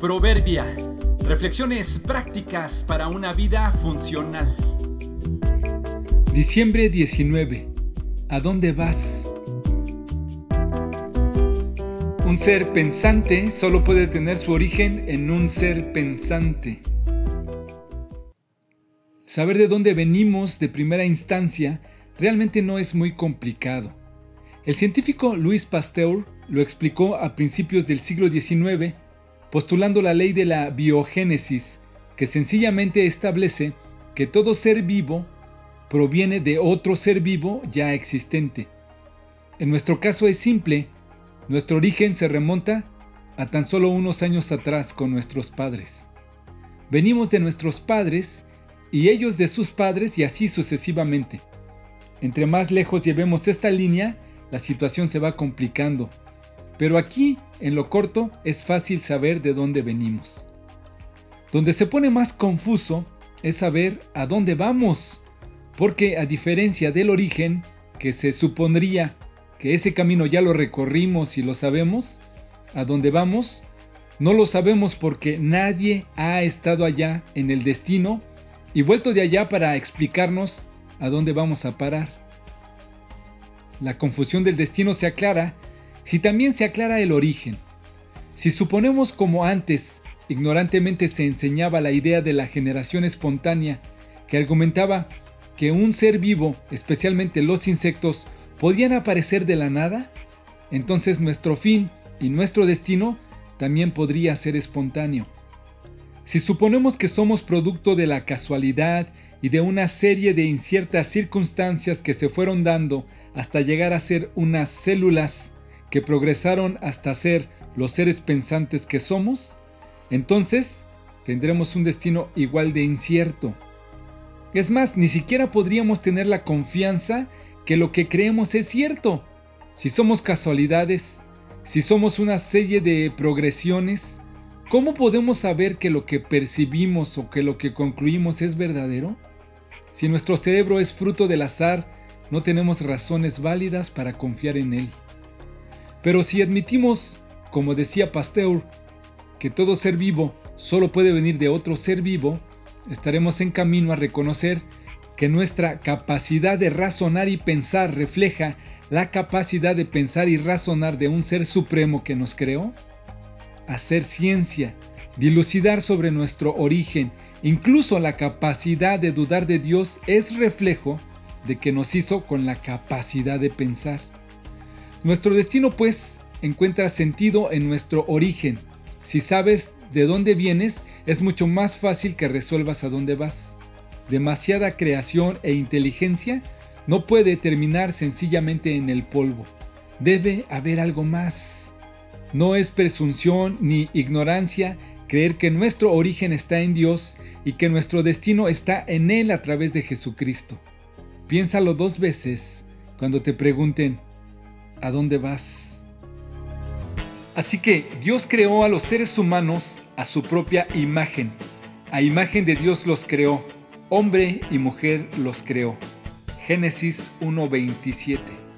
Proverbia. Reflexiones prácticas para una vida funcional. Diciembre 19. ¿A dónde vas? Un ser pensante solo puede tener su origen en un ser pensante. Saber de dónde venimos de primera instancia realmente no es muy complicado. El científico Louis Pasteur lo explicó a principios del siglo XIX postulando la ley de la biogénesis, que sencillamente establece que todo ser vivo proviene de otro ser vivo ya existente. En nuestro caso es simple, nuestro origen se remonta a tan solo unos años atrás con nuestros padres. Venimos de nuestros padres y ellos de sus padres y así sucesivamente. Entre más lejos llevemos esta línea, la situación se va complicando. Pero aquí, en lo corto, es fácil saber de dónde venimos. Donde se pone más confuso es saber a dónde vamos, porque a diferencia del origen, que se supondría que ese camino ya lo recorrimos y lo sabemos, a dónde vamos, no lo sabemos porque nadie ha estado allá en el destino y vuelto de allá para explicarnos a dónde vamos a parar. La confusión del destino se aclara si también se aclara el origen. Si suponemos como antes ignorantemente se enseñaba la idea de la generación espontánea, que argumentaba que un ser vivo, especialmente los insectos, podían aparecer de la nada, entonces nuestro fin y nuestro destino también podría ser espontáneo. Si suponemos que somos producto de la casualidad y de una serie de inciertas circunstancias que se fueron dando hasta llegar a ser unas células que progresaron hasta ser los seres pensantes que somos, entonces tendremos un destino igual de incierto. Es más, ni siquiera podríamos tener la confianza que lo que creemos es cierto. Si somos casualidades, si somos una serie de progresiones, ¿cómo podemos saber que lo que percibimos o que lo que concluimos es verdadero? Si nuestro cerebro es fruto del azar, no tenemos razones válidas para confiar en él. Pero si admitimos, como decía Pasteur, que todo ser vivo solo puede venir de otro ser vivo, estaremos en camino a reconocer que nuestra capacidad de razonar y pensar refleja la capacidad de pensar y razonar de un ser supremo que nos creó. Hacer ciencia, dilucidar sobre nuestro origen, incluso la capacidad de dudar de Dios es reflejo de que nos hizo con la capacidad de pensar. Nuestro destino pues encuentra sentido en nuestro origen. Si sabes de dónde vienes, es mucho más fácil que resuelvas a dónde vas. Demasiada creación e inteligencia no puede terminar sencillamente en el polvo. Debe haber algo más. No es presunción ni ignorancia creer que nuestro origen está en Dios y que nuestro destino está en Él a través de Jesucristo. Piénsalo dos veces cuando te pregunten, ¿a dónde vas? Así que Dios creó a los seres humanos a su propia imagen. A imagen de Dios los creó. Hombre y mujer los creó. Génesis 1.27